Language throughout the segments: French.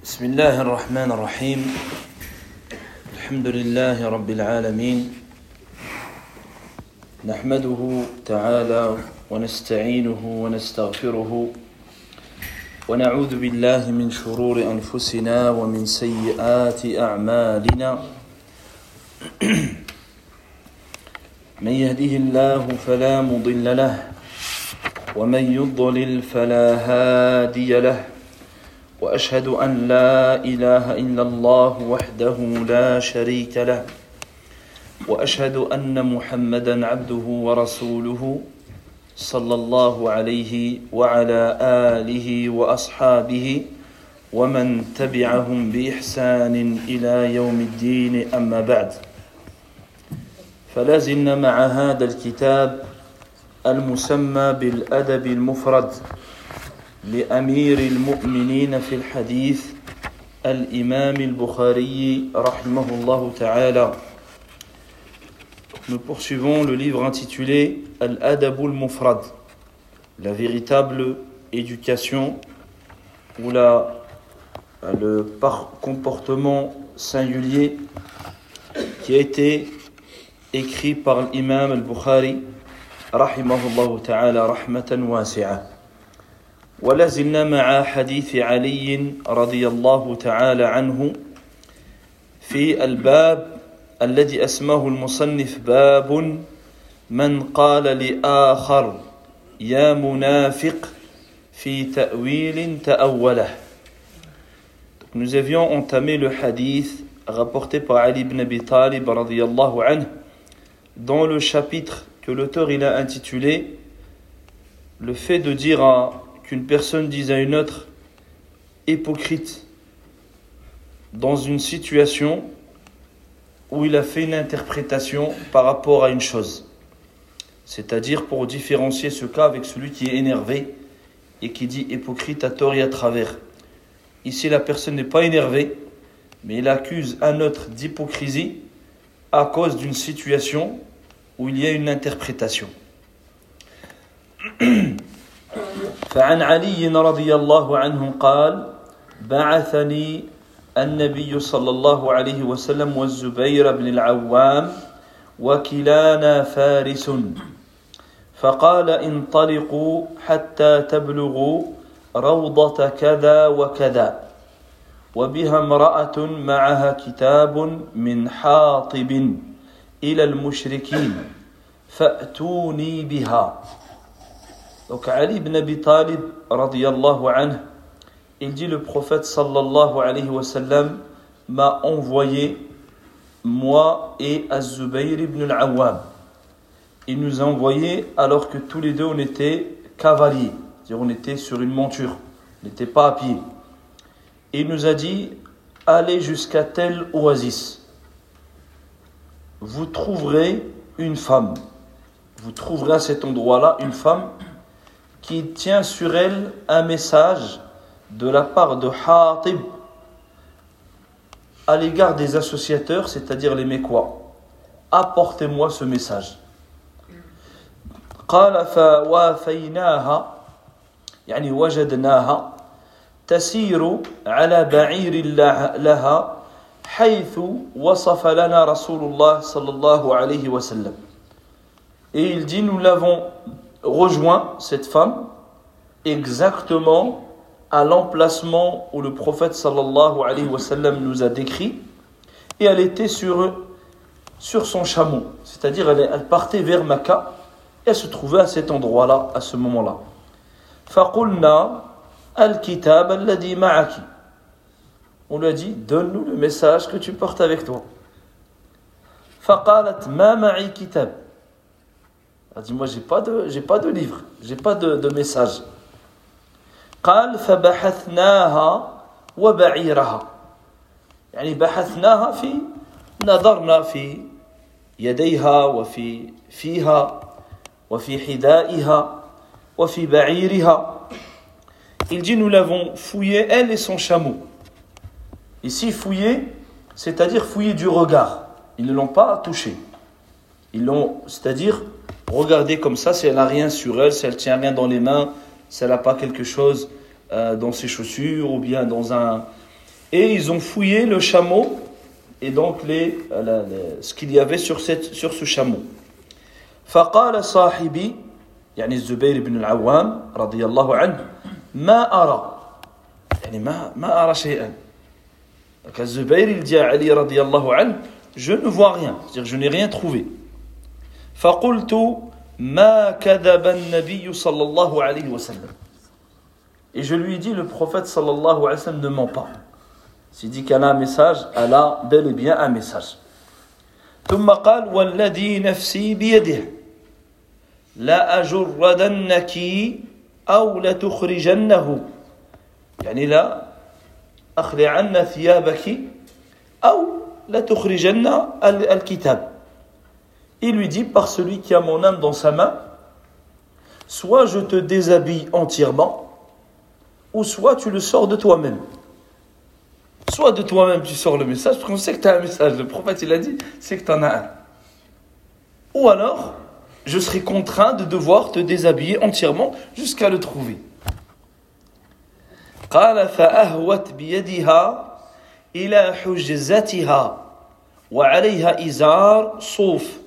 بسم الله الرحمن الرحيم. الحمد لله رب العالمين. نحمده تعالى ونستعينه ونستغفره ونعوذ بالله من شرور أنفسنا ومن سيئات أعمالنا. من يهده الله فلا مضل له ومن يضلل فلا هادي له. وأشهد أن لا إله إلا الله وحده لا شريك له. وأشهد أن محمدا عبده ورسوله صلى الله عليه وعلى آله وأصحابه ومن تبعهم بإحسان إلى يوم الدين. أما بعد فلازلنا مع هذا الكتاب المسمى بالأدب المفرد. لامير المؤمنين في الحديث الامام البخاري رحمه الله تعالى Nous poursuivons le livre intitulé Al-Adab al-Mufrad, la véritable éducation ou la, le comportement singulier qui a été écrit par l'imam al-Bukhari rahimahullah ta'ala rahmatan wasi'a. ولا زلنا مع حديث علي رضي الله تعالى عنه في الباب الذي اسمه المصنف باب من قال لآخر يا منافق في تأويل تأوله Nous avions entamé le hadith rapporté par Ali ibn Abi Talib anhu dans le chapitre que l'auteur a intitulé le fait de dire à qu'une personne dise à une autre hypocrite dans une situation où il a fait une interprétation par rapport à une chose. C'est-à-dire pour différencier ce cas avec celui qui est énervé et qui dit hypocrite à tort et à travers. Ici, la personne n'est pas énervée, mais il accuse un autre d'hypocrisie à cause d'une situation où il y a une interprétation. فعن علي رضي الله عنه قال بعثني النبي صلى الله عليه وسلم والزبير بن العوام وكلانا فارس. فقال انطلقوا حتى تبلغوا روضة كذا وكذا وبها امرأة معها كتاب من حاطب إلى المشركين فأتوني بها. Donc Ali ibn Abi Talib il dit le prophète sallallahu alayhi wa sallam m'a envoyé moi et Az-Zubayr ibn al-Awwam. Il nous a envoyé alors que tous les deux on était cavaliers, c'est-à-dire on était sur une monture, on n'était pas à pied. Il nous a dit allez jusqu'à tel oasis. Vous trouverez une femme. Vous trouverez à cet endroit-là une femme qui tient sur elle un message de la part de Hatib à l'égard des associateurs, c'est-à-dire les Mécois. Apportez-moi ce message. قال فوافيناها يعني وجدناها تسير على بعير لها حيث وصف لنا رسول الله صلى الله عليه وسلم Et il dit, nous l'avons rejoint cette femme exactement à l'emplacement où le prophète sallallahu alayhi wa sallam nous a décrit et elle était sur, sur son chameau c'est-à-dire elle, elle, partait vers Makkah et elle se trouvait à cet endroit-là à ce moment-là فقلنا الكتاب الذي معك on lui a dit donne-nous le message que tu portes avec toi فقالت ما معي كتاب elle dit, moi, j'ai pas de, j'ai pas de livre, j'ai pas de, de message. قال فبحثناها وبعيرها يعني بحثناها في نظرنا في يديها وفي فيها وفي حذائها وفي بعيرها Il dit nous l'avons fouillé elle et son chameau. Ici fouillé, c'est-à-dire fouillé du regard. Ils ne l'ont pas touché. Ils l'ont, c'est-à-dire Regardez comme ça si elle n'a rien sur elle, si elle tient rien dans les mains, si elle n'a pas quelque chose euh, dans ses chaussures ou bien dans un, Et ils ont fouillé le chameau et donc les, euh, ce qu'il y avait sur, cette, sur ce chameau. فقال صاحبي يعني الزبير بن العوام رضي الله عنه ما أرى يعني ما ما أرى شيئا donc الزبير il dit à Ali رضي الله عنه je ne vois rien c'est-à-dire je n'ai rien trouvé فقلت ما كذب النبي صلى الله عليه وسلم et je lui ai dit le prophète sallallahu alayhi wa sallam ne ment pas s'il dit qu'elle a un message elle a bel et bien un message ثم قال والذي نفسي بيده لا أجردنك أو لتخرجنه يعني لا أخلعن ثيابك أو لتخرجن الكتاب Il lui dit par celui qui a mon âme dans sa main soit je te déshabille entièrement ou soit tu le sors de toi-même. Soit de toi-même tu sors le message, parce qu'on sait que tu as un message. Le prophète il a dit, c'est que tu en as un. Ou alors, je serai contraint de devoir te déshabiller entièrement jusqu'à le trouver. قال فأهوت بيدها إلى حجزتها وعليها إزار صوف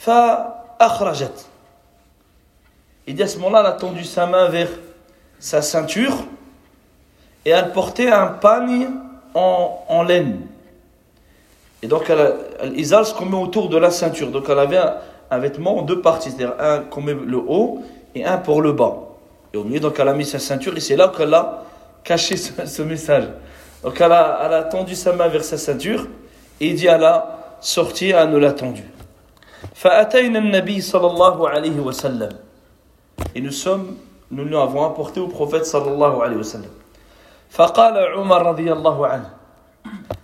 فأخرجت Il dit à ce moment-là, elle a tendu sa main vers sa ceinture et elle portait un pagne en, en laine. Et donc, elle, elle isale ce qu'on met autour de la ceinture. Donc, elle avait un, un vêtement en deux parties, c'est-à-dire un qu'on met le haut et un pour le bas. Et au milieu, donc elle a mis sa ceinture et c'est là qu'elle a caché ce, message. Donc elle a, elle a, tendu sa main vers sa ceinture et il dit à la sortie, elle nous l'a Tendu. Et nous sommes, nous l'avons apporté au prophète sallallahu alayhi wa sallam. فقال عمر رضي الله عنه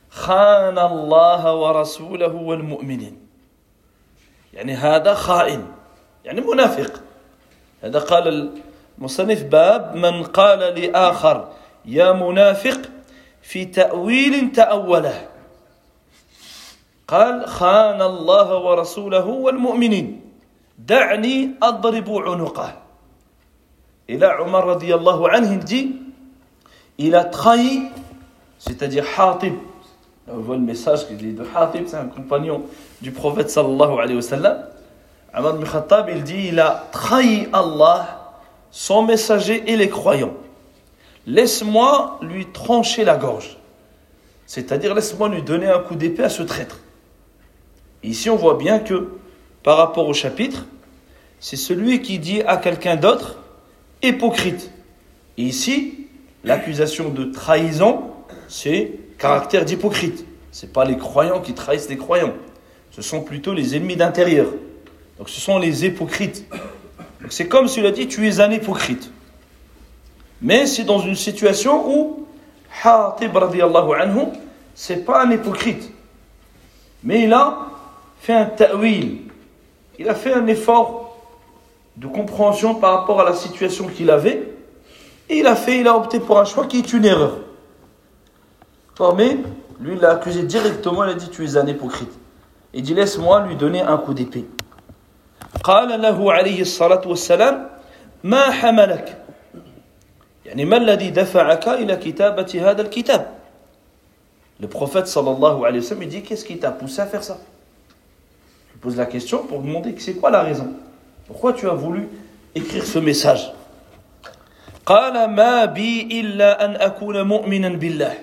خان الله ورسوله والمؤمنين يعني هذا خائن يعني منافق هذا قال المصنف باب من قال لآخر يا منافق في تأويل تأوله قال خان الله ورسوله والمؤمنين دعني أضرب عنقه إلى عمر رضي الله عنه dit il a trahi c'est-à-dire Hatib on voit le message qu'il dit de Hatib c'est un compagnon du prophète sallallahu alayhi wa sallam, Amr ibn Khattab, il dit il a trahi Allah, son messager et les croyants. Laisse-moi lui trancher la gorge. C'est-à-dire, laisse-moi lui donner un coup d'épée à ce traître. ici, on voit bien que, par rapport au chapitre, c'est celui qui dit à quelqu'un d'autre hypocrite. Ici, l'accusation de trahison, c'est caractère d'hypocrite. Ce n'est pas les croyants qui trahissent les croyants ce sont plutôt les ennemis d'intérieur. Donc ce sont les hypocrites. c'est comme s'il a dit tu es un hypocrite. Mais c'est dans une situation où Hatib anhu, c'est pas un hypocrite. Mais il a fait un ta'wil. Il a fait un effort de compréhension par rapport à la situation qu'il avait. Et il a fait, il a opté pour un choix qui est une erreur. Mais lui, il l'a accusé directement, il a dit tu es un hypocrite. Il dit laisse-moi lui donner un coup d'épée. قال له عليه الصلاة والسلام ما حملك يعني ما الذي دفعك إلى كتابة هذا الكتاب Le prophète sallallahu alayhi wa sallam il dit qu'est-ce qui t'a poussé à faire ça Je pose la question pour demander c'est quoi la raison Pourquoi tu as voulu écrire ce message قال ما بي إلا أن أكون مؤمنا بالله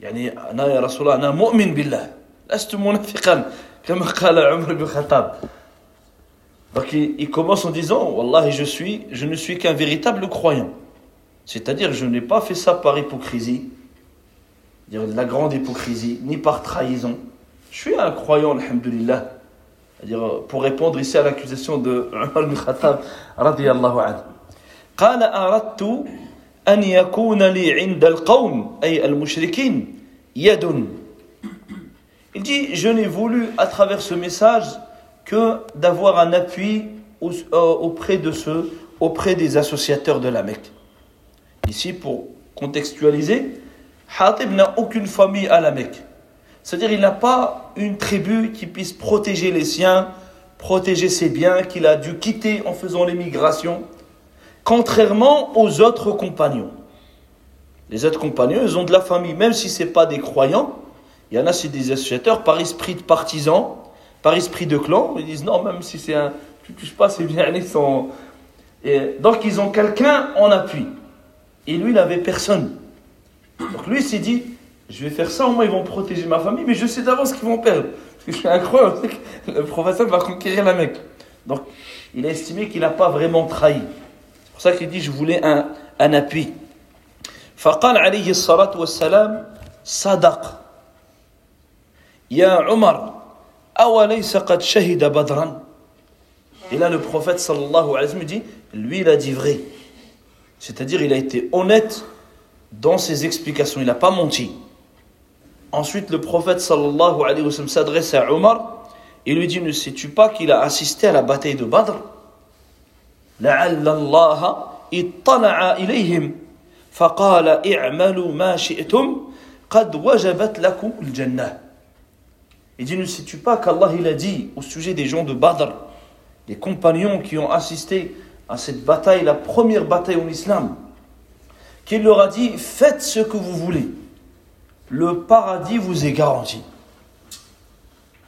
يعني أنا يا رسول الله أنا مؤمن بالله لست منافقا كما قال عمر بن الخطاب Donc il, il, commence en disant Wallah, je, suis, je ne suis qu'un véritable croyant. C'est-à-dire, je n'ai pas fait ça par hypocrisie, dire la grande hypocrisie, ni par trahison. Je suis un croyant, alhamdulillah. C'est-à-dire, pour répondre ici à l'accusation de Umar bin Khattab, radiyallahu anhu. قال أردت أن يكون لي عند القوم أي المشركين يد il dit, je n'ai voulu à travers ce message que d'avoir un appui euh, auprès de ceux, auprès des associateurs de la Mecque. Ici, pour contextualiser, Hatib n'a aucune famille à la Mecque. C'est-à-dire, il n'a pas une tribu qui puisse protéger les siens, protéger ses biens qu'il a dû quitter en faisant l'émigration, contrairement aux autres compagnons. Les autres compagnons, ils ont de la famille, même si ce n'est pas des croyants. Il y en a, c'est des associateurs par esprit de partisans, par esprit de clan. Ils disent non, même si c'est un. Tu touches pas, c'est bien, ils sont. Et donc, ils ont quelqu'un en appui. Et lui, il n'avait personne. Donc, lui, il s'est dit je vais faire ça, au moins ils vont protéger ma famille, mais je sais d'avance qu'ils vont perdre. Parce que je suis incroyable, le professeur va conquérir la Mecque. Donc, il a estimé qu'il n'a pas vraiment trahi. C'est pour ça qu'il dit Je voulais un, un appui. فقال عليه الصلاة والسلام صدق يا عمر أوليس قد شهد بدرا Et là, le prophète sallallahu alayhi wa sallam dit Lui, il a dit vrai. C'est-à-dire, il a été honnête dans ses explications. Il n'a pas menti. Ensuite, le prophète sallallahu alayhi wa sallam s'adresse à Omar et lui dit Ne sais-tu pas qu'il a assisté à la bataille de Badr لعل الله اطلع إليهم فقال اعملوا ما شئتم قد وجبت لكم الجنة Il dit, ne sais-tu pas qu'Allah il a dit au sujet des gens de Badr, les compagnons qui ont assisté à cette bataille, la première bataille en islam, qu'il leur a dit, faites ce que vous voulez. Le paradis vous est garanti.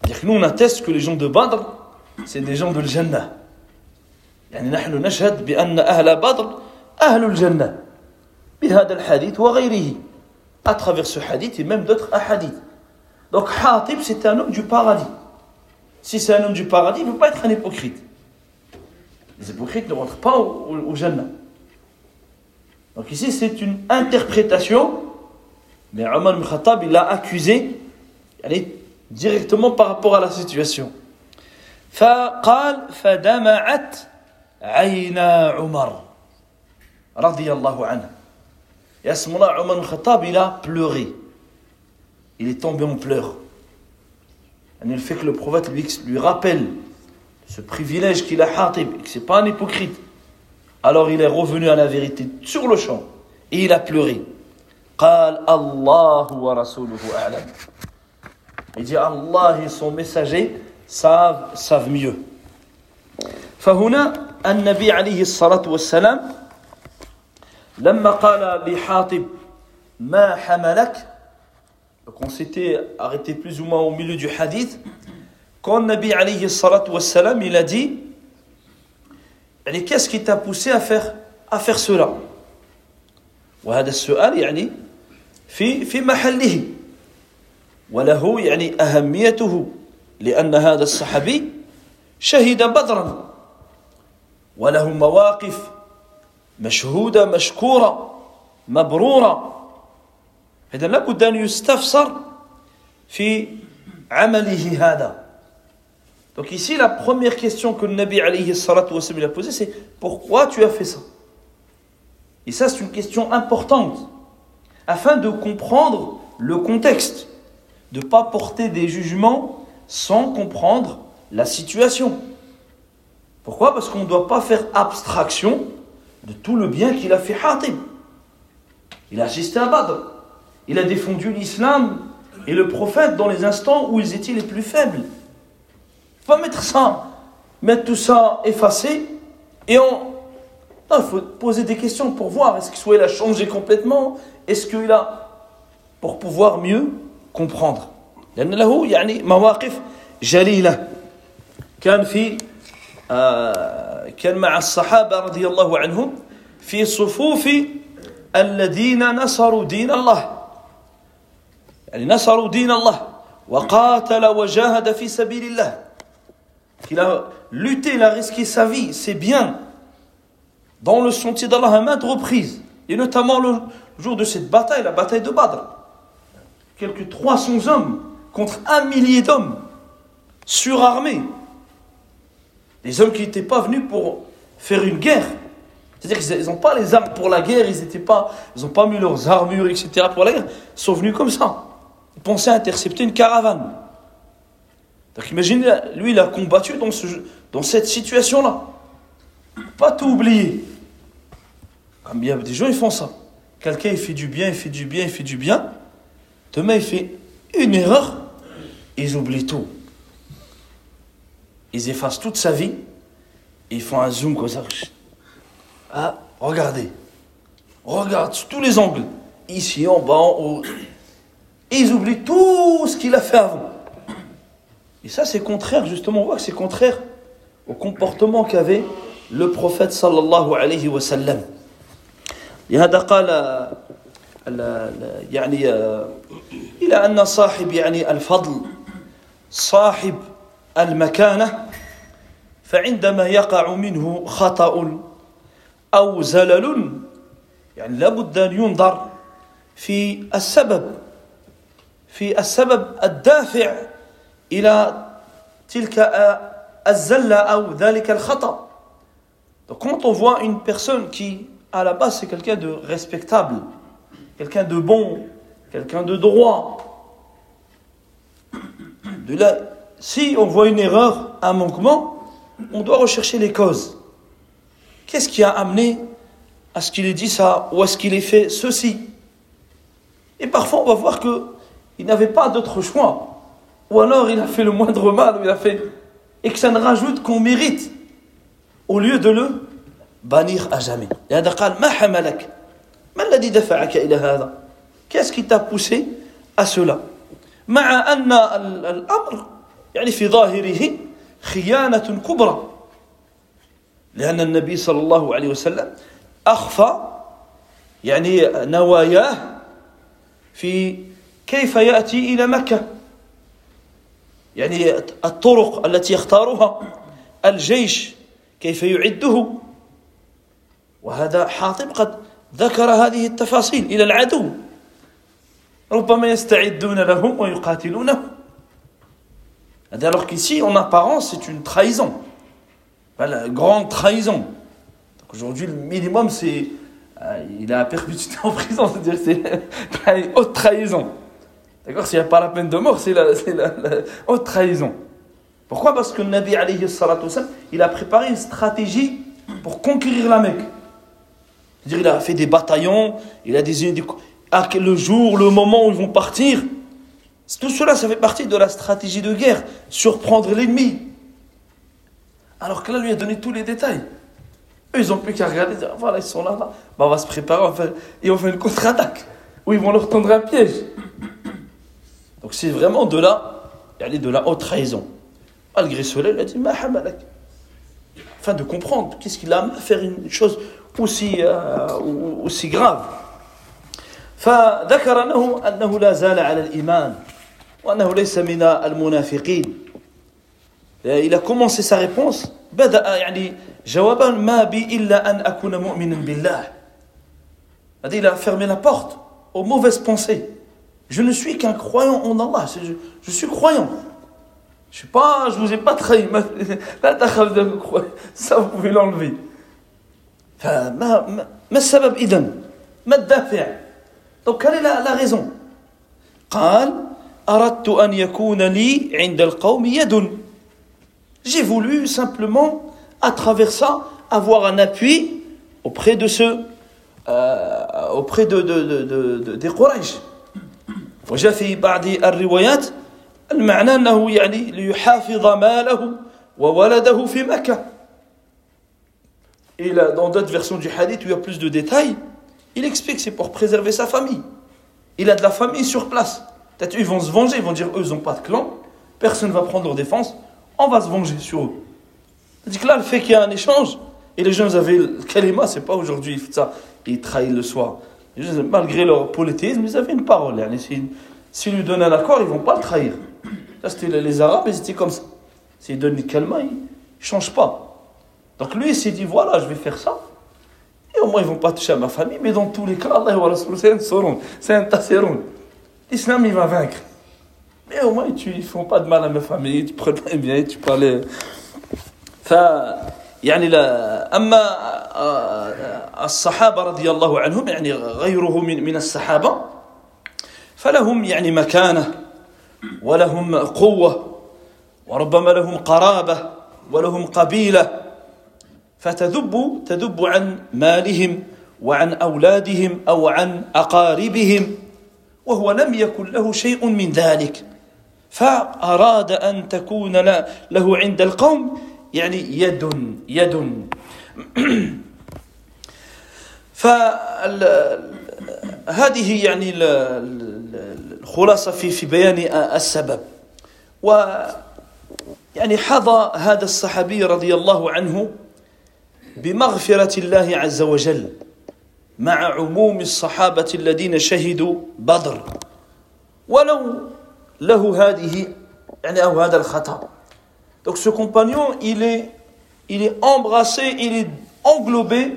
C'est-à-dire que nous on atteste que les gens de Badr, c'est des gens de Jannah. يعني نحن نشهد بأن أهل بدر أهل الجنة بهذا الحديث وغيره à travers ce hadith et même d'autres hadiths. Donc Hatib, c'est un homme du paradis. Si c'est un homme du paradis, il ne peut pas être un hypocrite. Les hypocrites ne rentrent pas au, au, au Jannah. Donc ici, c'est une interprétation, mais Omar ibn Khattab, il l'a accusé elle est directement par rapport à la situation. فقال فدمعت عينا عمر رضي الله عنه Et à ce moment-là, Omar ibn Khattab, il a pleuré. Il est tombé en pleurs. Et le fait que le prophète lui, lui rappelle ce privilège qu'il a Hatib, et que ce n'est pas un hypocrite. Alors il est revenu à la vérité sur le champ. Et il a pleuré. قال الله ورسوله أعلم. Il dit Allah et son messager savent, savent mieux. فهنا النبي عليه الصلاة والسلام لما قال لحاطب ما حملك donc on s'était arrêté plus ou moins au milieu du hadith quand Nabi alayhi salatu wassalam il a dit qu'est-ce qui t'a poussé à faire à faire cela وهذا السؤال يعني في في محله وله يعني أهميته لأن هذا الصحابي شهد بدرا وله مواقف مشهودة مشكورة مبرورة إذا لابد أن يستفسر في عمله هذا Donc ici, la première question que le Nabi alayhi salatu a posée, c'est pourquoi tu as fait ça Et ça, c'est une question importante, afin de comprendre le contexte, de ne pas porter des jugements sans comprendre la situation. Pourquoi? Parce qu'on ne doit pas faire abstraction de tout le bien qu'il a fait Hatib. Il a assisté à Badr. Il a défendu l'islam et le prophète dans les instants où ils étaient les plus faibles. Pas mettre ça, mettre tout ça effacé et on Non, il faut poser des questions pour voir est-ce que soit il a changé complètement, est-ce qu'il a. pour pouvoir mieux comprendre. لأن له يعني مواقف جليلة كان في كان مع الصحابة رضي الله عنهم في صفوف الذين نصروا دين الله يعني نصروا دين الله وقاتل وجاهد في سبيل الله qu'il a lutté, il a risqué sa vie, c'est bien, dans le sentier d'Allah à maintes reprises, et notamment le jour de cette bataille, la bataille de Badr. Quelques 300 hommes contre un millier d'hommes, surarmés. Des hommes qui n'étaient pas venus pour faire une guerre. C'est-à-dire qu'ils n'ont pas les armes pour la guerre, ils n'ont pas, ils pas mis leurs armures, etc. pour la guerre. Ils sont venus comme ça. Ils pensaient intercepter une caravane. Donc imaginez, lui, il a combattu dans, ce, dans cette situation-là. Pas tout oublier. Comme il y a des gens, ils font ça. Quelqu'un, il fait du bien, il fait du bien, il fait du bien. Demain, il fait une erreur, ils oublient tout. Ils effacent toute sa vie, et ils font un zoom comme ça. Ah, regardez. Regarde, tous les angles. ici en bas, et ils oublient tout ce qu'il a fait avant. Et ça, c'est contraire, justement, on voit que c'est contraire au comportement qu'avait le prophète sallallahu alayhi wa sallam. لهذا قال يعني إلى أن صاحب يعني الفضل صاحب المكانة فعندما يقع منه خطأ أو زلل يعني لابد أن ينظر في السبب في السبب الدافع إلى تلك الزلة أو ذلك الخطأ. Donc quand on voit une personne qui, à la base, c'est quelqu'un de respectable, quelqu'un de bon, quelqu'un de droit, si on voit une erreur, un manquement, on doit rechercher les causes. Qu'est-ce qui a amené à ce qu'il ait dit ça ou à ce qu'il ait fait ceci? Et parfois, on va voir qu'il n'avait pas d'autre choix. Ou alors, il a fait le moindre mal, il a fait. Et que ça ne rajoute qu'on mérite, au lieu de le bannir à jamais. Qu'est-ce qui t'a poussé à cela? مع أن الأمر يعني في ظاهره خيانة كبرى. لأن النبي صلى الله عليه وسلم أخفى يعني نواياه في كيف يأتي إلى مكة. يعني الطرق التي يختارها الجيش كيف يعده. وهذا حاطب قد ذكر هذه التفاصيل إلى العدو ربما يستعدون لهم ويقاتلونهم alors qu'ici en apparence c'est une trahison la grande trahison. Donc aujourd'hui, le minimum, c'est. Euh, il a perpétuité en prison, c'est-à-dire c'est une haute trahison. D'accord S'il n'y a pas la peine de mort, c'est la, la, haute trahison. Pourquoi Parce que le Nabi, alayhi il a préparé une stratégie pour conquérir la Mecque. Il a fait des bataillons, il a des. Le jour, le moment où ils vont partir. Tout cela, ça fait partie de la stratégie de guerre. Surprendre l'ennemi. Alors que là, lui a donné tous les détails. Eux, ils n'ont plus qu'à regarder, dire, voilà, ils sont là, là. Bah, on va se préparer, on fait une contre-attaque. Ou ils vont leur tendre un piège. Donc c'est vraiment de là, y de la haute trahison. Malgré cela, il a dit, afin de comprendre qu'est-ce qu'il a à faire une chose aussi, euh, aussi grave. فذكر أنه أنه لا زال على الإيمان وأنه ليس من المنافقين il a commencé sa réponse بدأ يعني جوابا ما بي إلا أن أكون مؤمنا بالله il a fermé la porte aux mauvaises pensées je ne suis qu'un croyant en Allah je, je suis croyant je suis pas je vous ai pas trahi ça vous pouvez l'enlever فما ما السبب إذن ما الدافع donc quelle est la, la raison قال أردت أن يكون لي عند القوم يد j'ai voulu simplement, à travers ça, avoir un appui auprès de ceux, euh, auprès de, de, de, de, des Quraysh. وجاء في بعض الروايات المعنى أنه يعني ليحافظ ماله وولده في مكة. Et dans d'autres versions du hadith où il y a plus de détails, il explique que c'est pour préserver sa famille. Il a de la famille sur place. Peut-être ils vont se venger, ils vont dire eux, n'ont pas de clan, personne ne va prendre leur défense, on va se venger sur eux. C'est-à-dire que là, le fait qu'il y a un échange, et les gens avaient le kalima, c'est pas aujourd'hui, ça, ils trahissent le soir. malgré leur politisme, ils avaient une parole. S'ils lui donnent un accord, ils vont pas le trahir. Ça, c'était les Arabes, ils étaient comme ça. S'ils donnent le kalima, ils ne changent pas. Donc lui, il s'est dit, voilà, je vais faire ça. Et au moins, ils vont pas toucher à ma famille, mais dans tous les cas, Allah c'est un soron, c'est un tasseron. L'islam, il va vaincre. Mais au moins, tu, ils font pas de mal à ma famille, tu prends bien, tu parles. ف يعني لا اما الصحابه رضي الله عنهم يعني غيره من من الصحابه فلهم يعني مكانه ولهم قوه وربما لهم قرابه ولهم قبيله فتذب تذب عن مالهم وعن أولادهم أو عن أقاربهم وهو لم يكن له شيء من ذلك. فأراد أن تكون له عند القوم يعني يد يد. هذه يعني الخلاصة في في بيان السبب. و يعني حظى هذا الصحابي رضي الله عنه بمغفرة الله عز وجل مع عموم الصحابة الذين شهدوا بدر ولو له هذه يعني أو هذا الخطأ Donc ce compagnon, il est, il est embrassé, il est englobé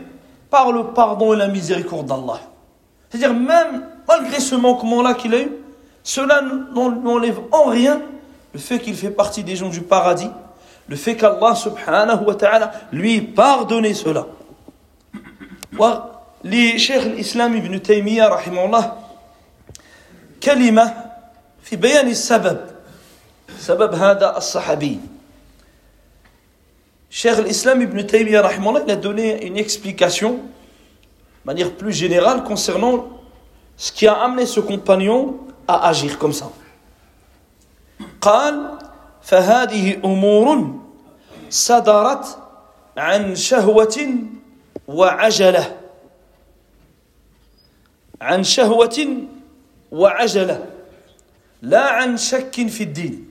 par le pardon et la miséricorde d'Allah. C'est-à-dire même malgré ce manquement-là qu'il a eu, cela n'enlève en rien le fait qu'il fait partie des gens du paradis, le fait qu'Allah subhanahu wa ta'ala lui pardonné cela. لشيخ الإسلام ابن تيمية رحمه الله كلمة في بيان السبب سبب هذا الصحابي Cheikh l'Islam ibn Taymiyyah il a donné une explication de manière plus générale concernant ce qui a amené ce compagnon à agir comme ça. قال فهذه أمور صدرت عن شهوة وعجلة عن شهوة وعجلة لا عن شك في الدين.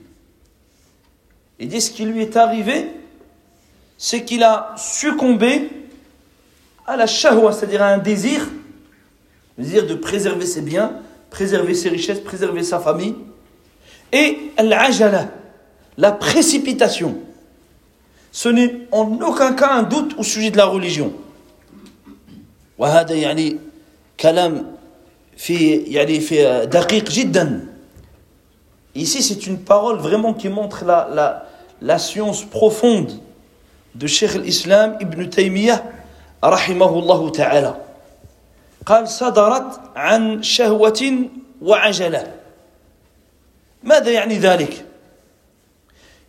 Il dit ce qui lui est arrivé c'est qu'il a succombé à la shahwa, c'est-à-dire à un désir, le désir de préserver ses biens, préserver ses richesses, préserver sa famille, et al-ajala, la précipitation. Ce n'est en aucun cas un doute au sujet de la religion. وهذا يعني كلام في يعني في دقيق جدا. Ici, c'est une parole vraiment qui montre la, la, la science profonde de Cheikh l'Islam Ibn Taymiyyah رحمه الله تعالى قال صدرت عن شهوة وعجلة ماذا يعني ذلك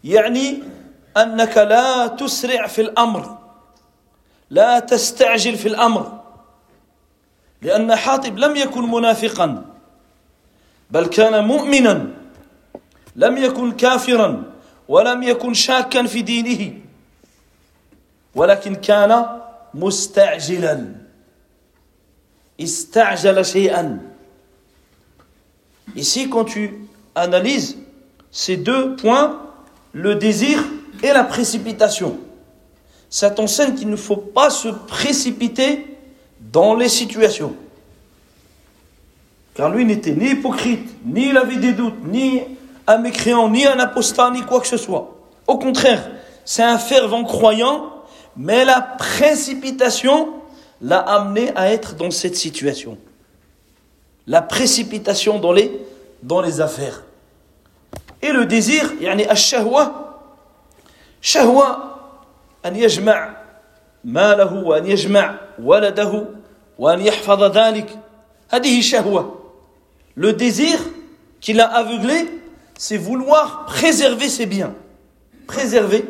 يعني أنك لا تسرع في الأمر لا تستعجل في الأمر لأن حاطب لم يكن منافقا بل كان مؤمنا لم يكن كافرا ولم يكن شاكا في دينه ولكن كان مستعجلا استعجل شيئا. Ici, quand tu analyses ces deux points, le désir et la précipitation, ça t'enseigne qu'il ne faut pas se précipiter dans les situations. Car lui n'était ni hypocrite, ni il avait des doutes, ni un mécréant, ni un apostat, ni quoi que ce soit. Au contraire, c'est un fervent croyant mais la précipitation l'a amené à être dans cette situation. La précipitation dans les affaires. Et le désir, يعني الشهوة شهوة أن يجمع ماله وأن يجمع ولده وأن يحفظ ذلك هذه شهوة Le désir qui l'a aveuglé, c'est vouloir préserver ses biens. Préserver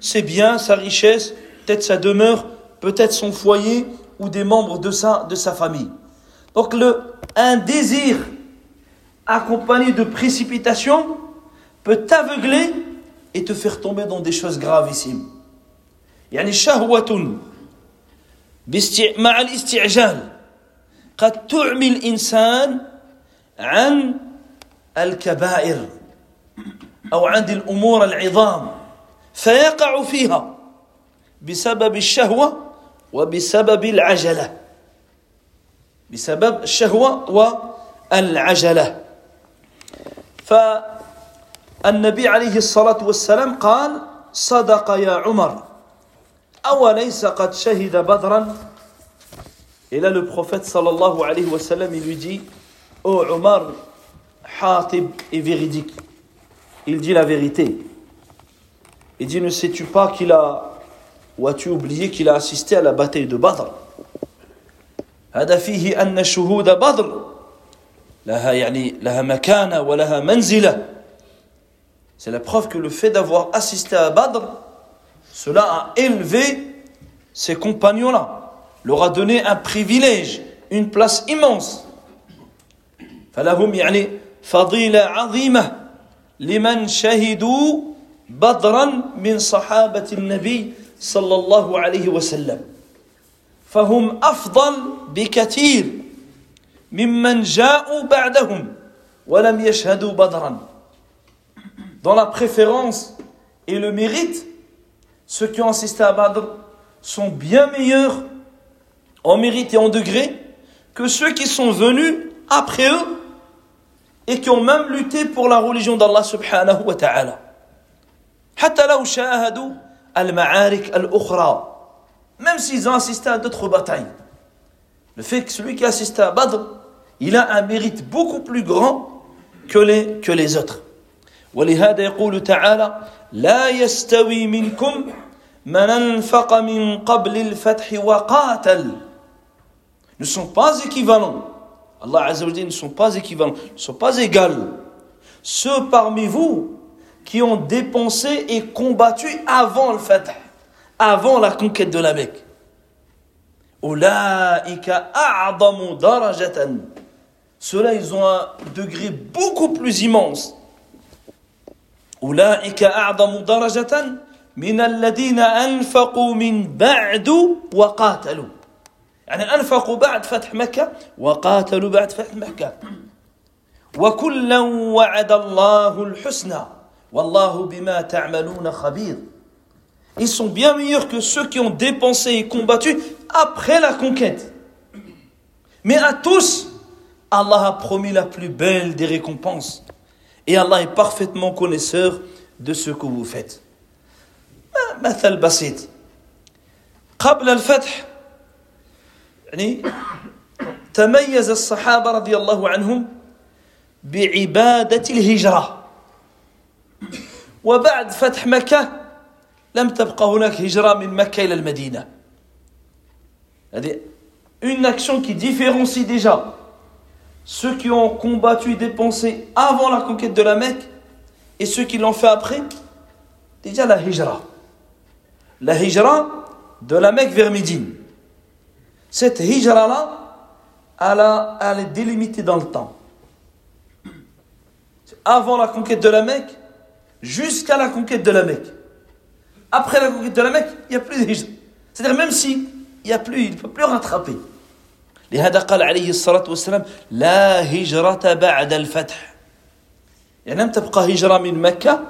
ses biens, sa richesse, peut-être sa demeure, peut-être son foyer ou des membres de sa, de sa famille. Donc le, un désir accompagné de précipitation peut t'aveugler et te faire tomber dans des choses gravissimes. يعني شهوة مع الاستعجال قد تعمي الإنسان عن الكبائر أو عن الأمور العظام فيقع فيها بسبب الشهوة وبسبب العجلة بسبب الشهوة والعجلة النبي عليه الصلاة والسلام قال صدق يا عمر أوليس قد شهد بدرا إلى البروفيت صلى الله عليه وسلم يجي أو عمر حاطب إفيريديك Il dit la vérité. Il dit, ne sais-tu pas qu'il a, ou as-tu oublié qu'il a assisté à la bataille de Badr ولها منزلة. C'est la preuve que le fait d'avoir assisté à Badr, cela a élevé ces compagnons-là, leur a donné un privilège, une place immense. فلهم يعني فضيلة عظيمة لمن شهدوا بدرا من صحابة النبي صلى الله عليه وسلم فهم أفضل بكثير ممن جاءوا بعدهم ولم يشهدوا بدرا dans la préférence et le mérite, ceux qui ont assisté à Badr sont bien meilleurs en mérite et en degré que ceux qui sont venus après eux et qui ont même lutté pour la religion d'Allah subhanahu wa ta'ala. Même s'ils ont assisté à d'autres batailles. Le fait que celui qui a assisté à Badr, il a un mérite beaucoup plus grand que les, que les autres. ولهذا يقول تعالى لا يستوي منكم من انفق من قبل الفتح وقاتل ne sont pas équivalents. Allah Azza wa Jalla ne sont pas équivalents, ne sont pas égaux. Ceux parmi vous qui ont dépensé et combattu avant le Fatah, avant la conquête de la Mecque. Ulaika a'damu darajatan. Ceux-là, ils ont un degré beaucoup plus immense. A'damu darajatan min alladhina anfaqu min ba'du wa qatalu. يعني أنفقوا بعد فتح مكة وقاتلوا بعد فتح مكة وكلا وعد الله الحسنى والله بما تعملون خبير Ils sont bien meilleurs que ceux qui ont dépensé et combattu après la conquête. Mais à tous, Allah a promis la plus belle des récompenses. Et Allah est parfaitement connaisseur de ce que vous faites. مثل بسيط قبل الفتح يعني تميز الصحابة رضي الله عنهم بعبادة الهجرة وبعد فتح مكة لم تبقى هناك هجرة من مكة إلى المدينة هذه une action qui différencie déjà ceux qui ont combattu et dépensé avant la conquête de la Mecque et ceux qui l'ont fait après déjà la hijra la hijra de la Mecque vers Médine cette hijra-là, elle, elle, est délimitée dans le temps. Avant la conquête de la Mecque, jusqu'à la conquête de la Mecque. Après la conquête de la Mecque, il n'y a plus de hijra. C'est-à-dire même si il n'y a plus, il ne peut plus rattraper. لهذا قال عليه الصلاة والسلام لا هجرة بعد الفتح يعني لم تبقى هجرة من مكة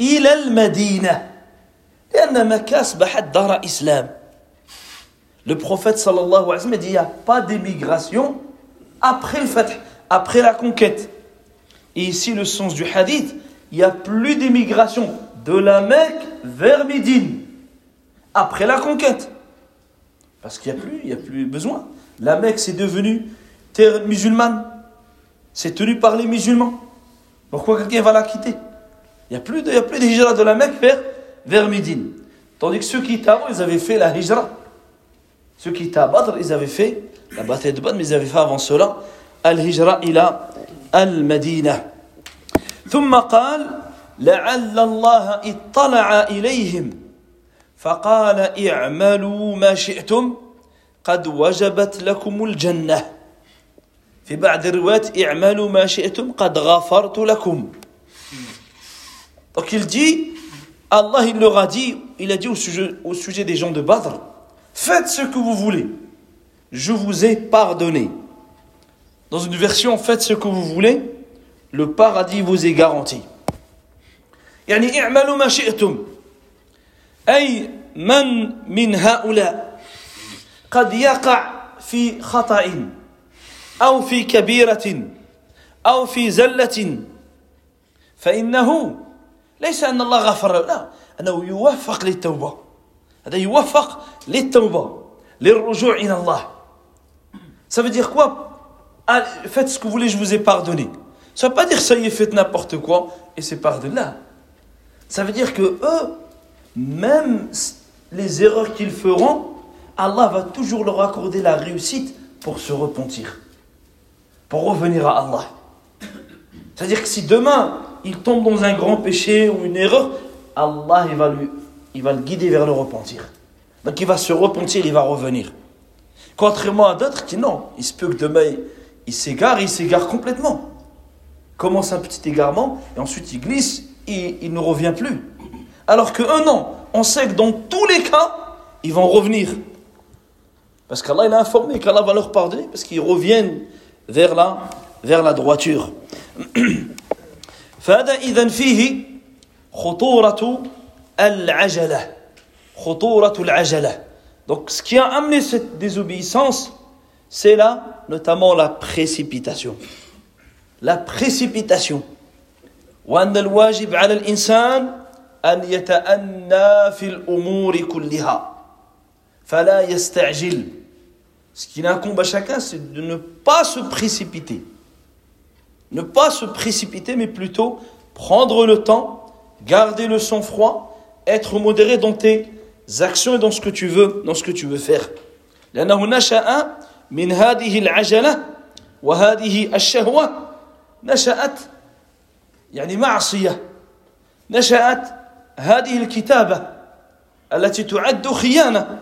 إلى المدينة لأن مكة أصبحت دار إسلام le prophète sallallahu alayhi wa sallam dit il n'y a pas d'émigration après le fait, après la conquête. Et ici, le sens du hadith, il n'y a plus d'émigration de la Mecque vers Médine après la conquête. Parce qu'il n'y a, plus, il y a plus besoin. La Mecque, c'est devenu terre musulmane. C'est tenu par les musulmans. Pourquoi quelqu'un va la quitter Il n'y a plus de, il y a plus de hijra de la Mecque vers, vers Médine. Tandis que ceux qui étaient avant, ils avaient fait la hijra. Ceux qui étaient à Badr, ils avaient fait la bataille de Badr, mais ils avaient fait avant cela al-hijra ila al-Madina. ثم قال لعل الله اطلع إليهم فقال اعملوا ما شئتم قد وجبت لكم الجنة في بعض الروايات اعملوا ما شئتم قد غفرت لكم Donc il dit, Allah il leur a dit, il a dit au sujet, au sujet des gens de Badr, Faites ce que vous voulez. Je vous ai pardonné. Dans une version, faites ce que vous voulez. Le paradis vous est garanti. يعني اعملوا ما شئتم أي من من هؤلاء قد يقع في خطأ أو في كبيرة أو في زلة فإنه ليس أن الله غفر لا أنه يوفق للتوبة هذا يوفق للتوبة للرجوع إلى الله Ça veut dire quoi ah, Faites ce que vous voulez, je vous ai pardonné. Ça ne veut pas dire ça y est, faites n'importe quoi et c'est pardonné. Ça veut dire que eux, même les erreurs qu'ils feront, Allah va toujours leur accorder la réussite pour se repentir, pour revenir à Allah. C'est-à-dire que si demain il tombe dans un grand péché ou une erreur, Allah il va lui il va le guider vers le repentir. Donc il va se repentir, il va revenir. Contrairement à d'autres qui non, il se peut que demain il s'égare, il s'égare complètement. Commence un petit égarement et ensuite il glisse et il ne revient plus. Alors que un an, on sait que dans tous les cas, ils vont revenir. Parce qu'Allah il a informé qu'Allah va leur pardonner parce qu'ils reviennent vers la, vers la droiture. فهذا إذن فيه خطورة العجلة خطورة العجلة Donc ce qui a amené cette désobéissance, c'est là notamment la précipitation. La précipitation. وأن الواجب على الإنسان أن يتأنى في الأمور كلها فلا يستعجل Ce qui incombe à chacun, c'est de ne pas se précipiter. Ne pas se précipiter, mais plutôt prendre le temps, garder le sang-froid, être modéré dans tes actions et dans ce que tu veux, dans ce que tu veux faire. لأنه نشأ من هذه العجلة وهذه الشهوة نشأت يعني معصية نشأت هذه الكتابة التي تعد خيانة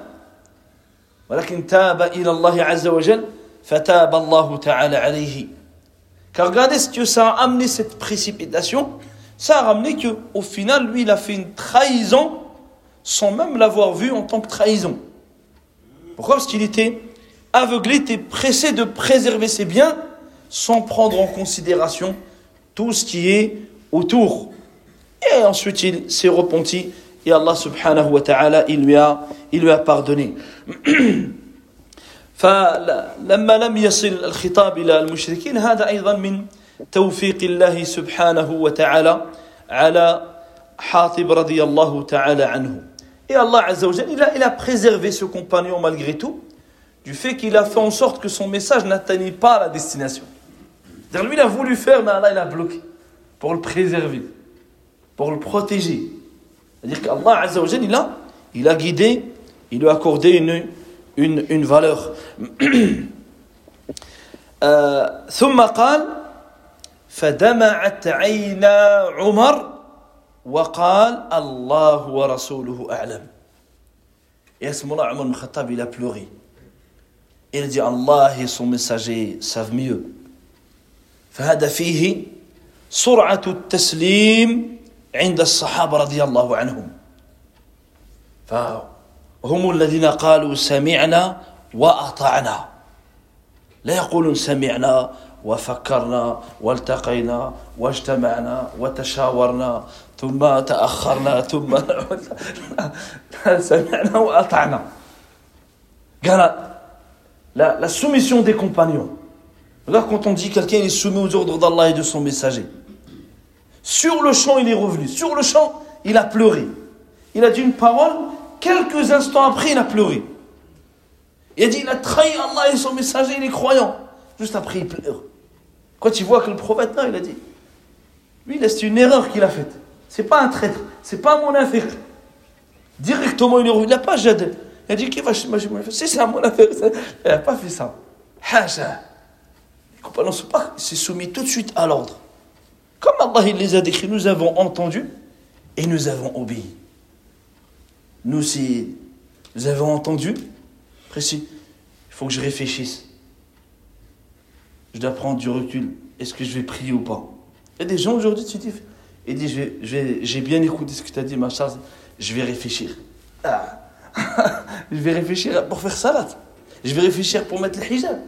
ولكن تاب إلى الله عز وجل فتاب الله تعالى عليه Car regardez ce que ça a amené cette précipitation. Ça a ramené que, au final, lui, il a fait une trahison sans même l'avoir vu en tant que trahison. Pourquoi Parce qu'il était aveuglé, était pressé de préserver ses biens sans prendre en considération tout ce qui est autour. Et ensuite, il s'est repenti et Allah subhanahu wa ta'ala, il lui a, il lui a pardonné. فلما لم يصل الخطاب إلى المشركين هذا أيضا من توفيق الله سبحانه وتعالى على حاطب رضي الله تعالى عنه Et Allah Azzawajal, il a, il a préservé ce compagnon malgré tout du fait qu'il a fait en sorte que son message n'atteignait pas la destination. Lui, il a voulu faire, mais Allah, il a bloqué pour le préserver, pour le protéger. C'est-à-dire qu'Allah Azzawajal, il a, il a guidé, il lui a accordé une, une, une valeur. ثم قال فدمعت عينا عمر وقال الله ورسوله أعلم Et à ce moment-là, Omar Khattab, il a pleuré. Il dit Allah et son messager savent mieux. فهذا فيه سرعة التسليم عند الصحابة رضي الله عنهم. فهم الذين قالوا سمعنا وأطعنا. لا يقولون سمعنا وفكرنا والتقينا واجتمعنا وتشاورنا ثم تأخرنا ثم سمعنا وأطعنا قال la, la soumission des compagnons regarde quand on dit quelqu'un est soumis aux ordres d'Allah et de son messager sur le champ il est revenu sur le champ il a pleuré il a dit une parole quelques instants après il a pleuré il a dit il a trahi Allah et son messager il est croyant juste après il pleure quand il voit que le prophète non il a dit lui c'est une erreur qu'il a faite c'est pas un traître, c'est pas un affaire. Directement, il est revenu. Il n'a pas jadé. Il a dit qu'il va chez moi. C'est ça, mon affaire. Il n'a pas fait ça. Haja. Les sont pas, s'est soumis tout de suite à l'ordre. Comme Allah il les a décrits, nous avons entendu et nous avons obéi. Nous, si nous avons entendu, précis, il faut que je réfléchisse. Je dois prendre du recul. Est-ce que je vais prier ou pas? Il y a des gens aujourd'hui, tu dis, il dit, j'ai bien écouté ce que tu as dit, ma chère, je vais réfléchir. Ah. je vais réfléchir pour faire salat. Je vais réfléchir pour mettre le hijab.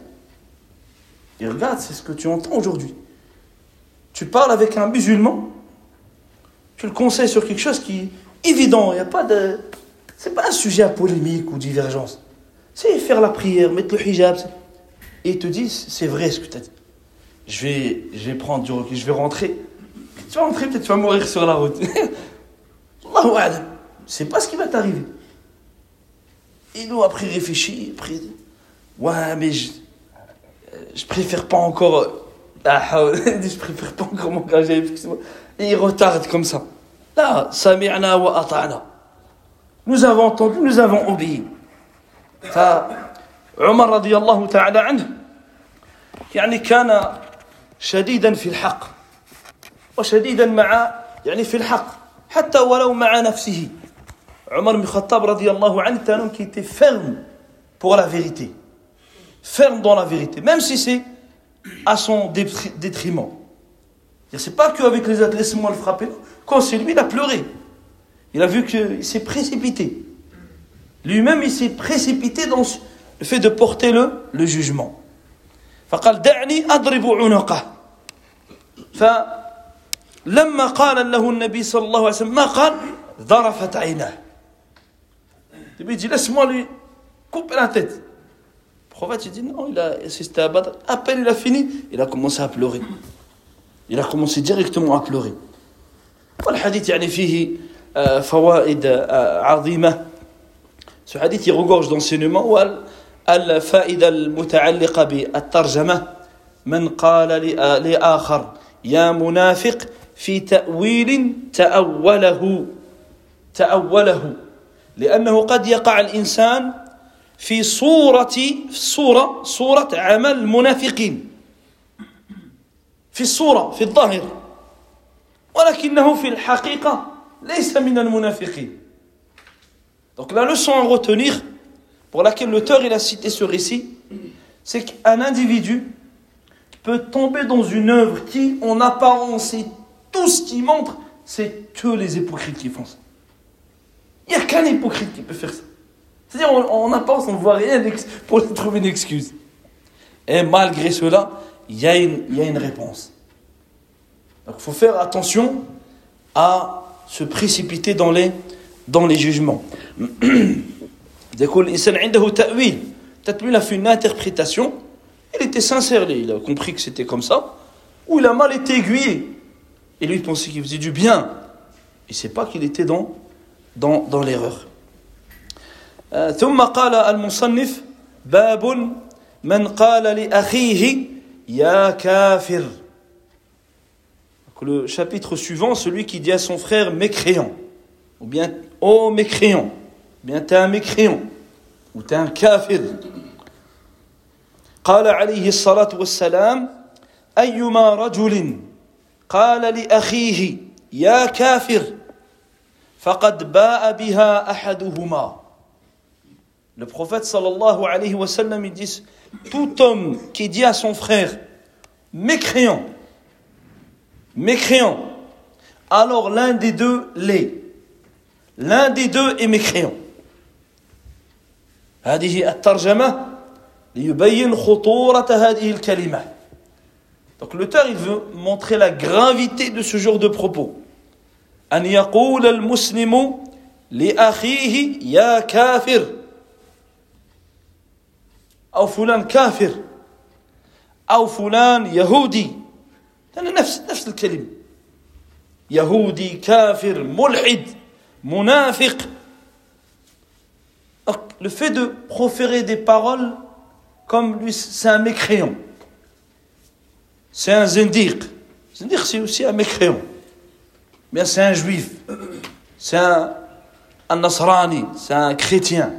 Et regarde, c'est ce que tu entends aujourd'hui. Tu parles avec un musulman, tu le conseilles sur quelque chose qui est évident, il n'y a pas de... C'est pas un sujet à polémique ou divergence. C'est faire la prière, mettre le hijab. Et il te dit, c'est vrai ce que tu as dit. Je vais, je vais prendre du recul, je vais rentrer tu vas rentrer, peut-être tu vas mourir sur la route. Allahu C'est pas ce qui va t'arriver. Et nous, après, réfléchir, après, ouais, mais je, je préfère pas encore Ah, je préfère pas encore m'engager. Et il retarde comme ça. Là, sami'na wa ata'na. Nous avons entendu, nous avons obéi. فعمر رضي الله تعالى عنه يعني كان شديدا في الحق وشديدا مع يعني في الحق حتى ولو مع نفسه عمر بن الخطاب رضي الله عنه était un homme qui était ferme pour la vérité ferme dans la vérité même si c'est à son détriment c'est pas qu'avec les autres laisse-moi le frapper quand c'est lui il a pleuré il a vu qu'il s'est précipité lui-même il s'est précipité dans le fait de porter le, le jugement فقال دعني أضرب عنقه فلما قال له النبي صلى الله عليه وسلم ما قال ظرفت عيناه Il dit laisse-moi lui couper la tête. Le prophète il dit non, il a assisté à Badr. À peine il a fini, il a commencé à pleurer. Il a commencé directement à pleurer. والحديث يعني فيه فوائد عظيمة Ce hadith il regorge d'enseignements والفائدة المتعلقة بالترجمة من قال لآخر يا منافق في تأويل تأوله تأوله لأنه قد يقع الإنسان في صورة صورة صورة عمل المنافقين في الصورة في الظاهر ولكنه في الحقيقة ليس من المنافقين Donc la leçon à retenir pour laquelle l'auteur il a cité ce récit, c'est qu'un individu peut tomber dans une œuvre qui, en apparence, et tout ce qui montre, c'est que les hypocrites qui font ça. Il n'y a qu'un hypocrite qui peut faire ça. C'est-à-dire, en apparence, on ne voit rien pour trouver une excuse. Et malgré cela, il y a une, y a une réponse. Donc il faut faire attention à se précipiter dans les, dans les jugements. Peut-être a fait une interprétation, il était sincère, il a compris que c'était comme ça, ou il a mal été aiguillé. Et lui, il pensait qu'il faisait du bien. Il ne sait pas qu'il était dans, dans, dans l'erreur. ثم قال المصنف باب من قال لأخيه يا كافر le chapitre suivant, celui qui dit à son frère mécréant, ou bien oh mécréant, bien t'es un mécréant, ou t'es un kafir. قال عليه الصلاة والسلام أيما رجل قال لأخيه يا كافر فقد باء بها أحدهما Le prophète sallallahu alayhi wa sallam il dit tout homme qui dit à son frère mécréant mécréant, alors l'un des deux l'est. L'un des deux est mécréant. هذه الترجمة ليبين خطورة هذه الكلمة. Donc l'auteur il veut montrer la gravité de ce genre de propos. أن يقول المسلم لأخيه يا كافر أو فلان كافر أو فلان يهودي لأن نفس نفس الكلمة يهودي كافر ملحد منافق le fait de proférer des paroles comme lui, c'est un mécréant. C'est un zindiq. Zindiq, c'est aussi un mécréant. Bien, c'est un juif. C'est un, un nasrani. C'est un chrétien.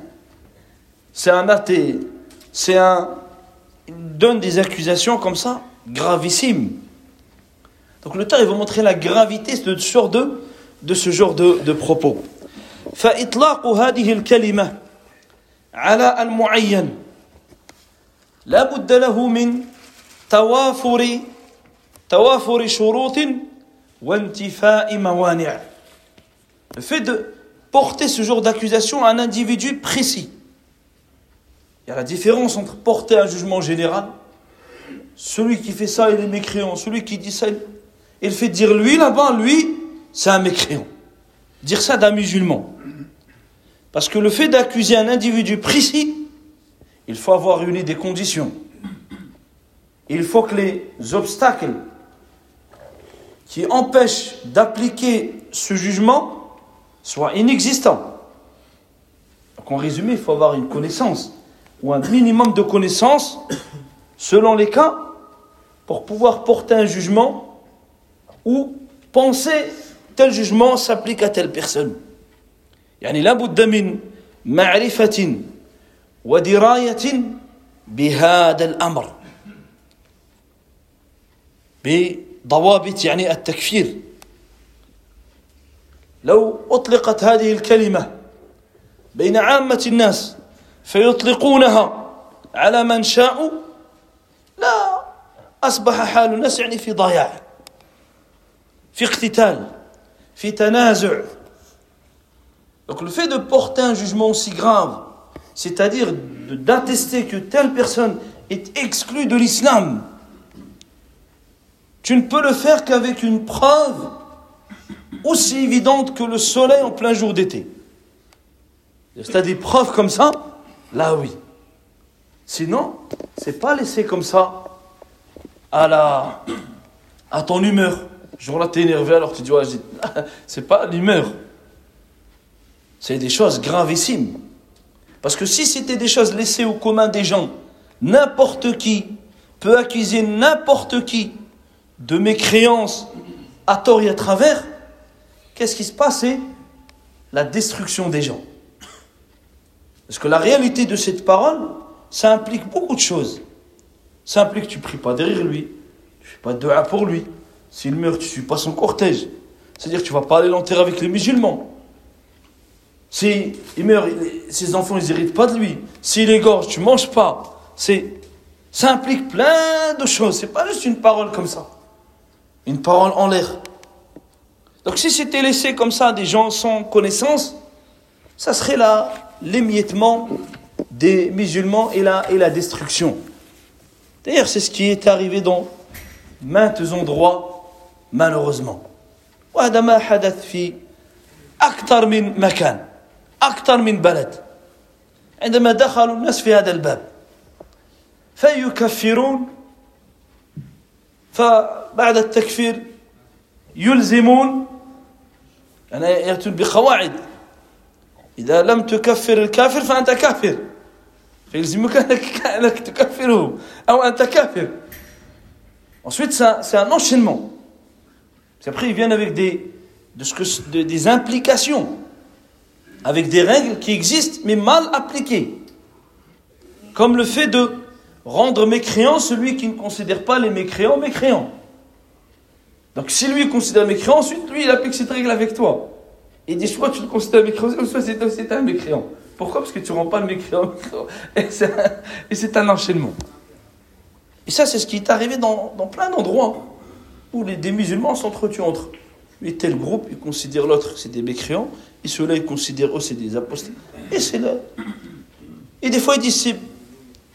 C'est un athée. C'est un. Il donne des accusations comme ça, gravissimes. Donc le temps, il va montrer la gravité de ce genre de, de, ce genre de, de propos. فإطلاق هذه الكلمة على المعين لا بد له من توافر توافر شروط وانتفاء موانع Le fait de porter ce genre d'accusation à un individu précis. il y a la différence entre porter un jugement général, celui qui fait ça il est mécréant, celui qui dit ça il fait dire lui là-bas, lui, c'est un mécréant. Dire ça d'un musulman. Parce que le fait d'accuser un individu précis, il faut avoir réuni des conditions. Il faut que les obstacles qui empêchent d'appliquer ce jugement soient inexistants. Donc en résumé, il faut avoir une connaissance ou un minimum de connaissances selon les cas pour pouvoir porter un jugement ou penser tel jugement s'applique à telle personne. يعني لابد من معرفة ودراية بهذا الأمر بضوابط يعني التكفير لو أطلقت هذه الكلمة بين عامة الناس فيطلقونها على من شاءوا لا أصبح حال الناس يعني في ضياع Donc le fait de porter un jugement aussi grave, c'est-à-dire d'attester que telle personne est exclu de l'islam. Tu ne peux le faire qu'avec une preuve aussi évidente que le soleil en plein jour d'été. Si tu as des preuves comme ça, là oui. Sinon, c'est pas laissé comme ça à la à ton humeur. Jour-là, tu es énervé, alors tu dis, c'est pas l'humeur. C'est des choses gravissimes. Parce que si c'était des choses laissées au commun des gens, n'importe qui peut accuser n'importe qui de mécréance à tort et à travers, qu'est-ce qui se passe? C'est la destruction des gens. Parce que la réalité de cette parole, ça implique beaucoup de choses. Ça implique que tu pries pas derrière lui, tu ne fais pas de dua pour lui. S'il meurt, tu ne suis pas son cortège. C'est-à-dire que tu ne vas pas aller l'enterrer avec les musulmans. S'il meurt, ses enfants, ils n'héritent pas de lui. S'il égorge, tu ne manges pas. Ça implique plein de choses. C'est pas juste une parole comme ça. Une parole en l'air. Donc si c'était laissé comme ça des gens sans connaissance, ça serait là l'émiettement des musulmans et la, et la destruction. D'ailleurs, c'est ce qui est arrivé dans maintes endroits, malheureusement. وهذا ما حدث في أكثر من مكان أكثر من بلد عندما دخلوا الناس في هذا الباب فيكفرون فبعد التكفير يلزمون يعني يأتون بقواعد إذا لم تكفر الكافر فأنت كافر فيلزمك أنك تكفره أو أنت كافر Ensuite, c'est un enchaînement. Après, ils viennent avec des, de ce que, de, des implications, avec des règles qui existent, mais mal appliquées. Comme le fait de rendre mécréant celui qui ne considère pas les mécréants mécréants. Donc si lui considère mécréant, ensuite lui il applique cette règle avec toi. Il dit soit tu le considères mécréant, soit c'est un mécréant. Pourquoi? Parce que tu ne rends pas le mécréant Et c'est un enchaînement. Et ça, c'est ce qui est arrivé dans, plein d'endroits où les, des musulmans s'entretuent entre. Et tel groupe, ils considèrent l'autre, c'est des mécréants, et ceux-là, ils considèrent eux, c'est des apostats. Et c'est là. Et des fois, ils disent,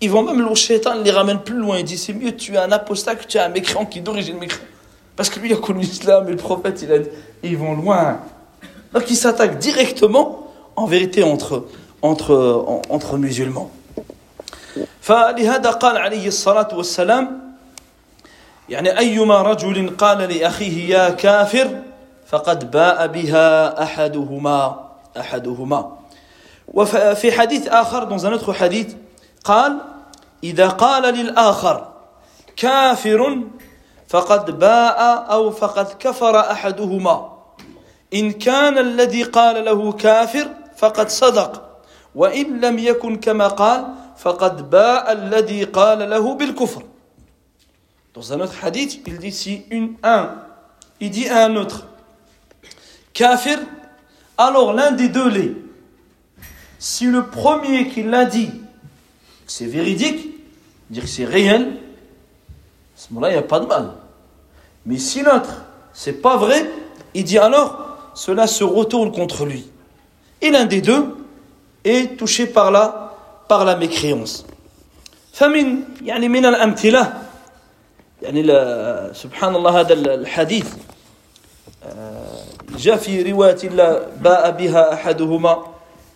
ils vont même le shaitan les ramène plus loin. Ils disent, c'est mieux tu es un apostat que tu es un mécréant qui est d'origine mécréant. Parce que lui, il a connu l'islam et le prophète, il a dit, ils vont loin. Donc ils s'attaquent directement, en vérité, entre, entre, entre musulmans. فلهذا قال عليه الصلاة والسلام يعني أيما رجل قال لأخيه يا كافر فقد باء بها أحدهما أحدهما وفي حديث آخر dans un autre حديث قال إذا قال للآخر كافر فقد باء أو فقد كفر أحدهما إن كان الذي قال له كافر فقد صدق وإن لم يكن كما قال فقد باء الذي قال له بالكفر Dans un autre hadith, il dit si une, un, il dit à un autre, kafir, alors l'un des deux l'est. Si le premier qui l'a dit, c'est véridique, dire que c'est réel, à ce moment-là, il n'y a pas de mal. Mais si l'autre, c'est pas vrai, il dit alors, cela se retourne contre lui. Et l'un des deux est touché par la, par la mécréance. فمن يعني من الأمثلة يعني سبحان الله هذا الحديث جاء في رواية إلا باء بها أحدهما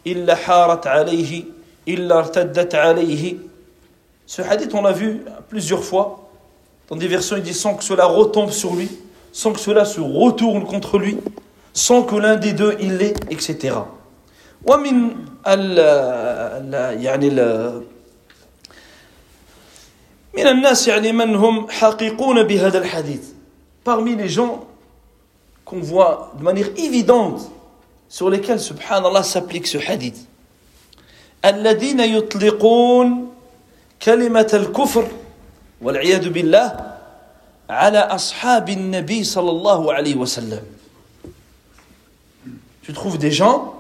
إلا حارت عليه إلا ارتدت عليه Ce hadith, on l'a vu plusieurs fois. Dans des versions, il dit sans que cela retombe sur lui, sans que cela se retourne contre lui, Sans que l'un des deux il l'ait, etc. ومن ال يعني ال من الناس يعني من هم حقيقون بهذا الحديث parmi les gens qu'on voit de manière évidente sur lesquels subhanallah s'applique ce hadith. الذين يطلقون كلمة الكفر والعياذ بالله على أصحاب النبي صلى الله عليه وسلم tu trouves des gens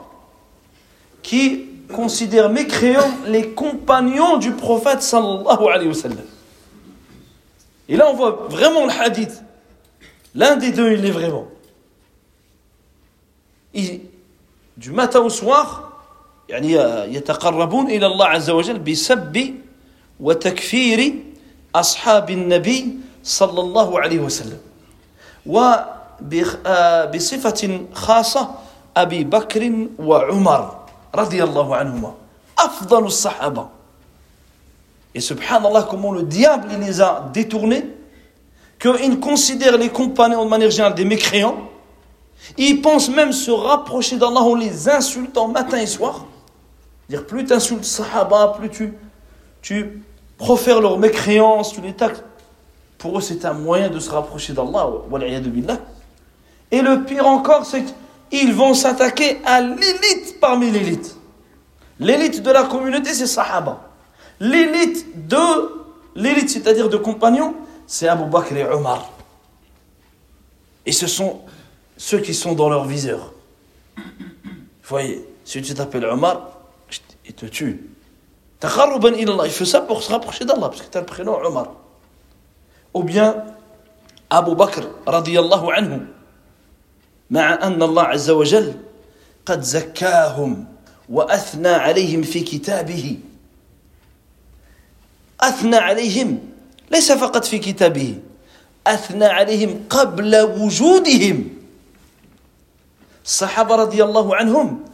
qui considèrent mécréants les compagnons du prophète sallallahu alayhi wa sallam. Et là, on voit vraiment le hadith. L'un des deux, il est vraiment. Et du matin au soir, يعني يتقربون إلى الله عز وجل بسب وتكفير أصحاب النبي صلى الله عليه وسلم وبصفة خاصة أبي بكر وعمر رضي الله عنهما أفضل الصحابة Et subhanallah, comment le diable il les a détournés, qu'il considère les compagnons de manière générale des mécréants, ils pensent même se rapprocher d'Allah en les insultant matin et soir. Dire plus tu insultes Sahaba, plus tu, tu profères leur mécréance, tu les taxes. Pour eux, c'est un moyen de se rapprocher d'Allah. Et le pire encore, c'est qu'ils vont s'attaquer à l'élite parmi l'élite. L'élite de la communauté, c'est Sahaba. L'élite de l'élite, c'est-à-dire de compagnons, c'est Abu Bakr et Omar. Et ce sont ceux qui sont dans leur viseur. Vous voyez, si tu t'appelles Omar, il te tue. Il fait ça pour se rapprocher d'Allah, parce que tu as le prénom Omar. Ou bien Abu Bakr, radiyallahu anhu, مع أن الله عز وجل قد زكاهم وأثنى عليهم في كتابه أثنى عليهم ليس فقط في كتابه أثنى عليهم قبل وجودهم الصحابة رضي الله عنهم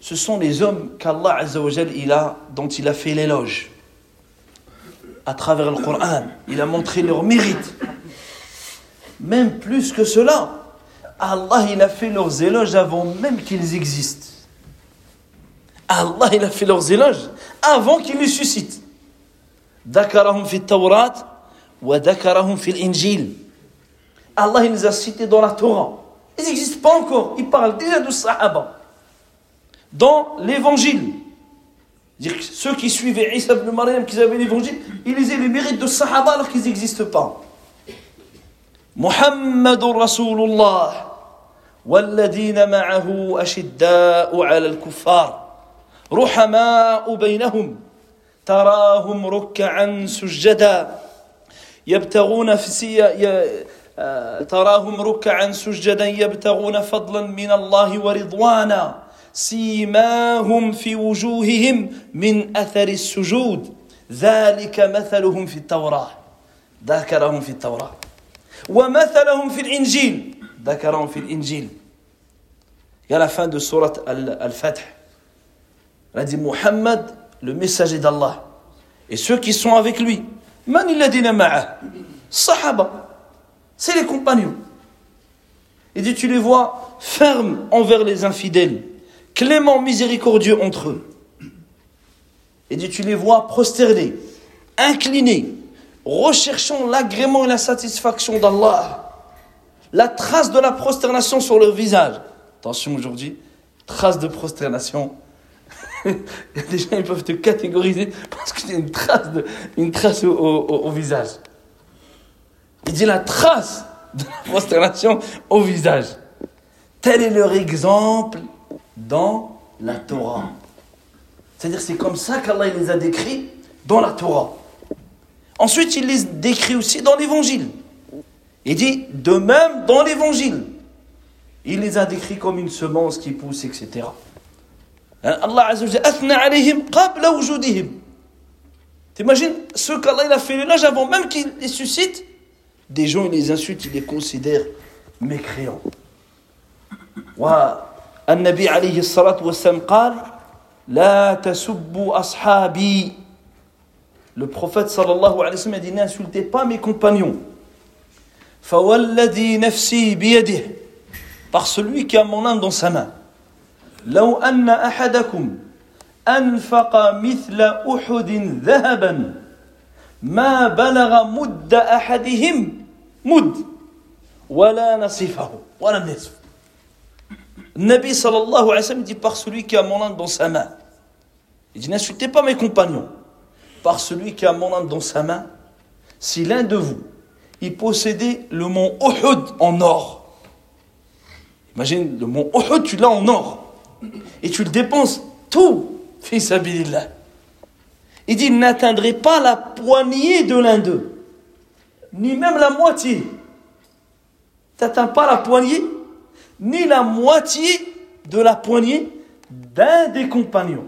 ce sont les hommes qu'Allah il a, dont il a fait l'éloge à travers le Coran. Il a montré leur mérite. Même plus que cela, Allah, il a fait leurs éloges avant même qu'ils existent. Allah, il a fait leurs éloges avant qu'ils les suscitent. Dakarahum fit Tawrat wa dakarahum fil Injil. Allah, il les a cités dans la Torah. Ils n'existent pas encore. Ils parlent déjà de Sahaba. Dans l'évangile. Ceux qui suivaient Isa ibn Maryam, qui avaient l'évangile, ils lisaient les mérites de Sahaba alors qu'ils n'existent pas. Muhammadur Rasulullah. والذين معه أشداء على الكفار رحماء بينهم تراهم ركعا سجدا يبتغون في تراهم ركعا سجدا يبتغون فضلا من الله ورضوانا سيماهم في وجوههم من أثر السجود. ذلك مثلهم في التوراة. ذكرهم في التوراة. ومثلهم في الإنجيل. ذكرهم في الانجيل يا la fin de sourate Al-Fath. Elle a dit Muhammad, le messager d'Allah, et ceux qui sont avec lui. Man illadina ma'ah Sahaba. C'est les compagnons. Il dit, tu les vois fermes envers les infidèles, cléments, miséricordieux entre eux. Il dit, tu les vois prosternés, inclinés, recherchant l'agrément et la satisfaction d'Allah. La trace de la prosternation sur leur visage. Attention aujourd'hui, trace de prosternation. Des gens qui peuvent te catégoriser parce qu'il y a une trace, de, trace au visage. Il dit la trace de la prosternation au visage. Tel est leur exemple dans la Torah. C'est-à-dire c'est comme ça qu'Allah les a décrits dans la Torah. Ensuite, il les décrit aussi dans l'Évangile. Il dit, de même dans l'Évangile, il les a décrits comme une semence qui pousse, etc. Hein, Allah Azza wa alayhim qabla wujudihim. T'imagines ce qu'Allah a fait là avant même qu'il les suscite des gens, ils les insultent, ils les considèrent mécréants. والنبي عليه الصلاة والسلام قال لا تسبوا أصحابي Le prophète sallallahu alayhi wa sallam a dit n'insultez pas mes compagnons. فوالذي نفسي بيده par celui qui a mon âme dans sa main. لو أن أحدكم أنفق مثل أحد ذهبا ما بلغ مد أحدهم مد ولا نصفه ولا النصف Nabi sallallahu alayhi wa sallam dit par celui qui a mon âme dans sa main. Il dit n'insultez pas mes compagnons. Par celui qui a mon âme dans sa main, si l'un de vous, il possédait le mont Uhud en or. Imagine le mont Uhud, tu l'as en or. Et tu le dépenses tout, fils Abilillah. Il dit, n'atteindrait pas la poignée de l'un d'eux, ni même la moitié. Tu n'atteins pas la poignée, ni la moitié de la poignée d'un des compagnons.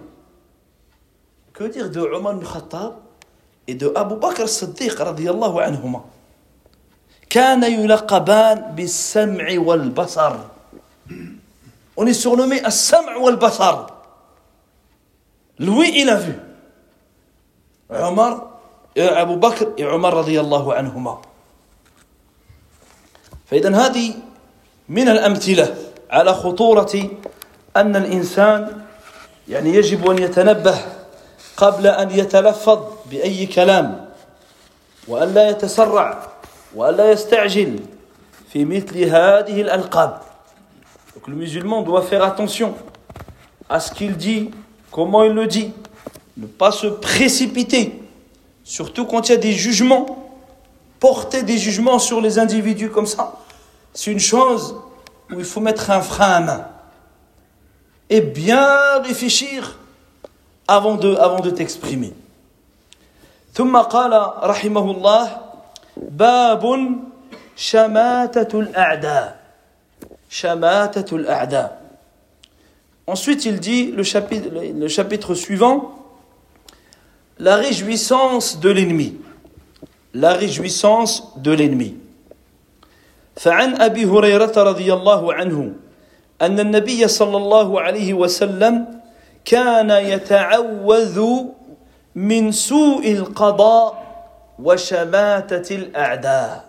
Que dire de Omar ibn Khattab et de Abu Bakr as-Siddiq radiyallahu anhuma? كان يلقبان بالسمع والبصر On est surnommé As-Sam' wal-Basar. Lui, il a vu. Omar Abu Bakr et Omar radiyallahu anhuma. فإذا هذه من الأمثلة على خطورة أن الإنسان يعني يجب أن يتنبه قبل أن يتلفظ بأي كلام وأن لا يتسرع وأن لا يستعجل في مثل هذه الألقاب Donc le musulman doit faire attention à ce qu'il dit, comment il le dit, ne pas se précipiter, surtout quand il y a des jugements, porter des jugements sur les individus comme ça, c'est une chose où il faut mettre un frein à main et bien réfléchir avant de, avant de t'exprimer. ثم قال رحمه الله باب شماتة الأعداء شماتة الأعداء Ensuite, il dit le chapitre, le chapitre suivant la réjouissance de l'ennemi. La réjouissance de l'ennemi. فعن أبي هريرة رضي الله عنه أن النبي صلى الله عليه وسلم كان يتعوذ من سوء القضاء وشماتة الأعداء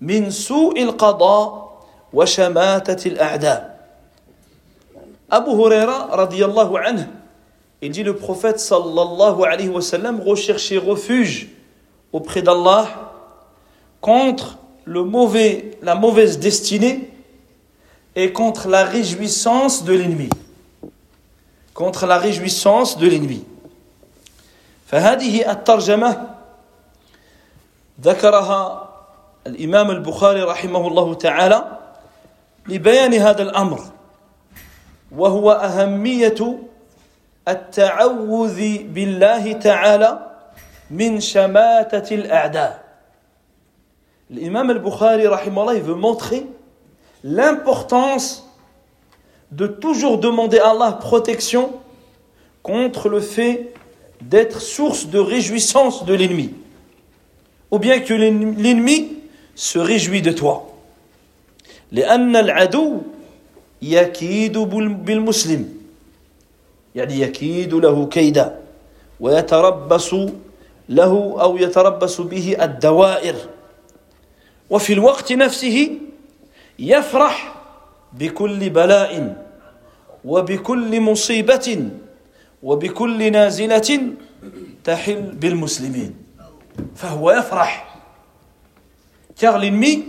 من سوء القضاء وشماتة الأعداء أبو هريرة رضي الله عنه il dit le prophète sallallahu alayhi wa sallam recherchait refuge auprès d'Allah contre le mauvais, la mauvaise destinée et contre la réjouissance de l'ennemi. Contre la réjouissance de l'ennemi. فهذه الترجمة ذكرها الإمام البخاري رحمه الله تعالى لبيان هذا الأمر وهو أهمية التعوذ بالله تعالى من شماتة الأعداء L'imam al-Bukhari, il veut montrer l'importance de toujours demander à Allah protection contre le fait d'être source de réjouissance de l'ennemi. Ou bien que l'ennemi se réjouit de toi. لأن العدو يكيد بالمسلم. يعني يكيد له كيدا. ويتربص له أو يتربص به الدوائر. وفي الوقت نفسه يفرح بكل بلاء وبكل مصيبة وبكل نازلة تحل بالمسلمين. فهو يفرح car l'ennemi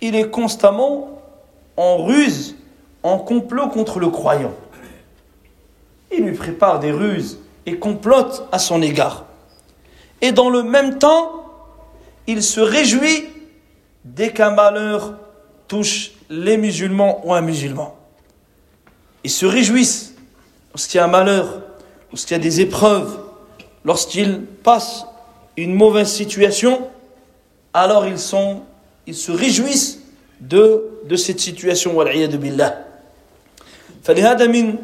il est constamment en ruse en complot contre le croyant il lui prépare des ruses et complote à son égard et dans le même temps il se réjouit dès qu'un malheur touche les musulmans ou un musulman. Ils se réjouissent lorsqu'il y a un malheur, lorsqu'il y a des épreuves, lorsqu'ils passent une mauvaise situation, alors ils, sont, ils se réjouissent de, de cette situation. billah. فلهذا من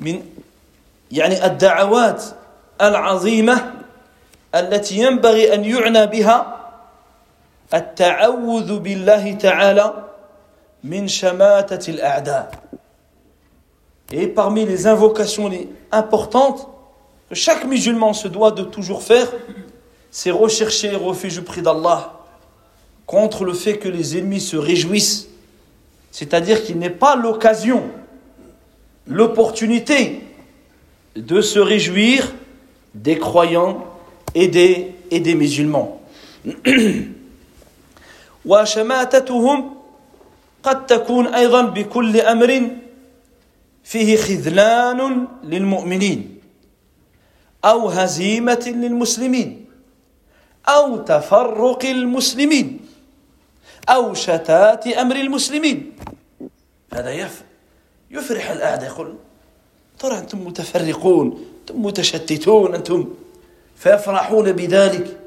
من يعني الدعوات العظيمة التي ينبغي أن يعنى بها التعوذ بالله تعالى من شماتة الأعداء Et parmi les invocations les importantes que chaque musulman se doit de toujours faire, c'est rechercher refuge auprès d'Allah contre le fait que les ennemis se réjouissent. C'est-à-dire qu'il n'est pas l'occasion, l'opportunité de se réjouir des croyants et des, et des musulmans. وشماتتهم قد تكون ايضا بكل امر فيه خذلان للمؤمنين او هزيمه للمسلمين أو تفرق المسلمين أو شتات أمر المسلمين. هذا يفرح الأعداء يقول ترى أنتم متفرقون أنتم متشتتون أنتم فيفرحون بذلك.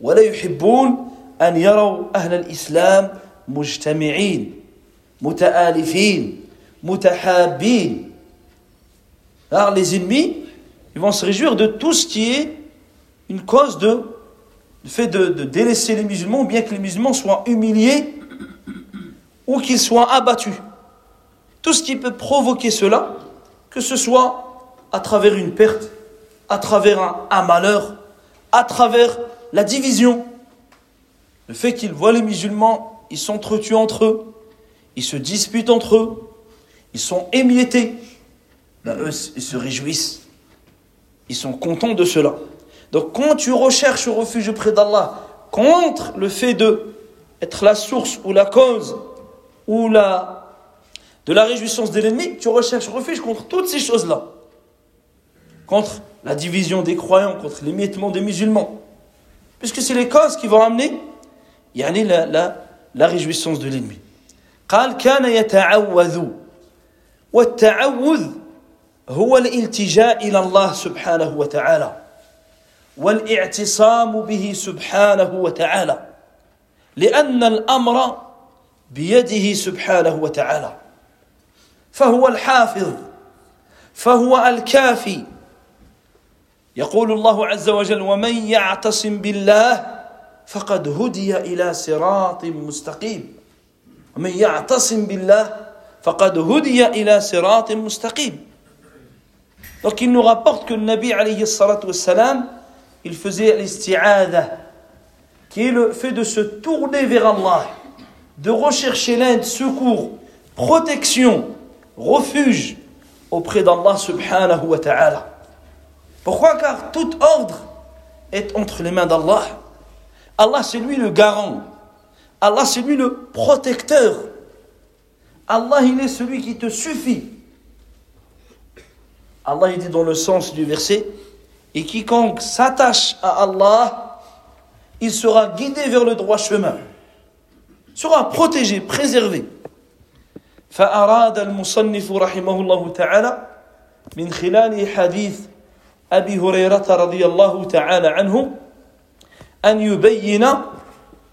ولا يحبون أن يروا أهل الإسلام مجتمعين متآلفين متحابين. Alors les ennemis, ils vont se réjouir de tout ce qui est une cause de le fait de, délaisser les musulmans, ou bien que les musulmans soient humiliés ou qu'ils soient abattus. Tout ce qui peut provoquer cela, que ce soit à travers une perte, à travers un, un malheur, à travers la division, le fait qu'ils voient les musulmans, ils s'entretuent entre eux, ils se disputent entre eux, ils sont émiettés, ben eux, ils se réjouissent. Ils sont contents de cela. Donc quand tu recherches refuge auprès d'Allah contre le fait de être la source ou la cause ou la, de la réjouissance de l'ennemi, tu recherches refuge contre toutes ces choses-là. Contre la division des croyants, contre l'émiettement des musulmans. Puisque c'est les causes qui vont amener يعني la, la, la réjouissance de l'ennemi. قال كان يتعوذ والتعوذ هو الالتجاء الى الله سبحانه وتعالى والاعتصام به سبحانه وتعالى لأن الأمر بيده سبحانه وتعالى. فهو الحافظ فهو الكافي. يقول الله عز وجل ومن يعتصم بالله فقد هدي إلى صراط مستقيم. ومن يعتصم بالله فقد هدي إلى صراط مستقيم. que le Nabi alayhi salatu wassalam, il faisait l'isti'adha, qui est le fait de se tourner vers Allah, de rechercher l'aide, secours, protection, refuge auprès d'Allah subhanahu wa ta'ala. Pourquoi? Car tout ordre est entre les mains d'Allah. Allah c'est lui le garant. Allah c'est lui le protecteur. Allah il est celui qui te suffit. Allah il dit dans le sens du verset, et quiconque s'attache à Allah, il sera guidé vers le droit chemin, sera protégé, préservé. فأراد المصنف رحمه الله تعالى من خلال حديث أبي هريرة رضي الله تعالى عنه أن يبين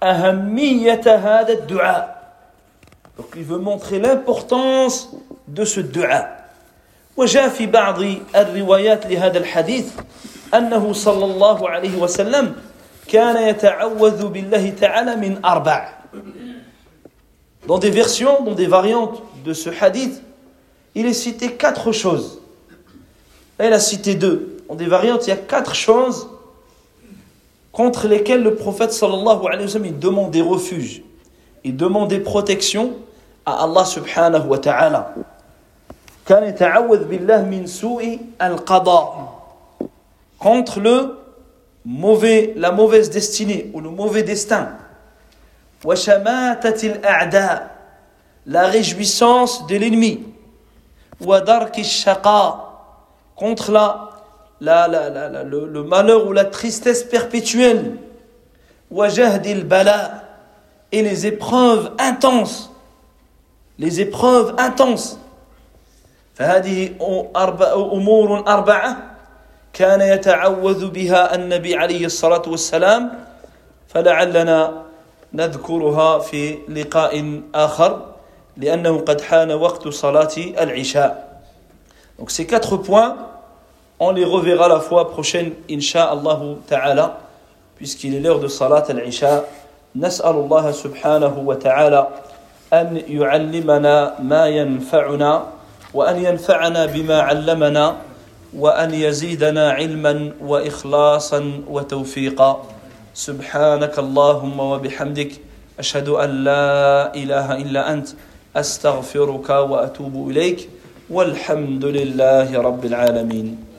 أهمية هذا الدعاء. Donc il veut montrer l'importance de ce dua. وجاء في بعض الروايات لهذا الحديث أنه صلى الله عليه وسلم كان يتعوذ بالله تعالى من أربع Dans des versions, dans des variantes de ce hadith, il est cité quatre choses. Là, il a cité deux. Dans des variantes, il y a quatre choses contre lesquelles le prophète sallallahu alayhi wa sallam il demande des refuges. Il demande des protections à Allah subhanahu wa ta'ala. كان يتعوذ بالله من سوء القضاء contre le mauvais la mauvaise destinée ou le mauvais destin وشماتة الأعداء la réjouissance de l'ennemi ودرك الشقاء contre la, la, la, la, la le, le, malheur ou la tristesse perpétuelle وجهد البلاء et les épreuves intenses les épreuves intenses فهذه أمور أربعة كان يتعوذ بها النبي عليه الصلاة والسلام فلعلنا نذكرها في لقاء آخر لأنه قد حان وقت صلاة العشاء Donc ces quatre points, on les reverra la fois prochaine, Inch'Allah ta'ala, puisqu'il est l'heure de Salat al-Isha. نسأل الله سبحانه وتعالى أن يعلمنا ما ينفعنا وأن ينفعنا بما علمنا وأن يزيدنا علما وإخلاصا وتوفيقا. سبحانك اللهم وبحمدك أشهد أن لا إله إلا أنت أستغفرك وأتوب إليك والحمد لله رب العالمين.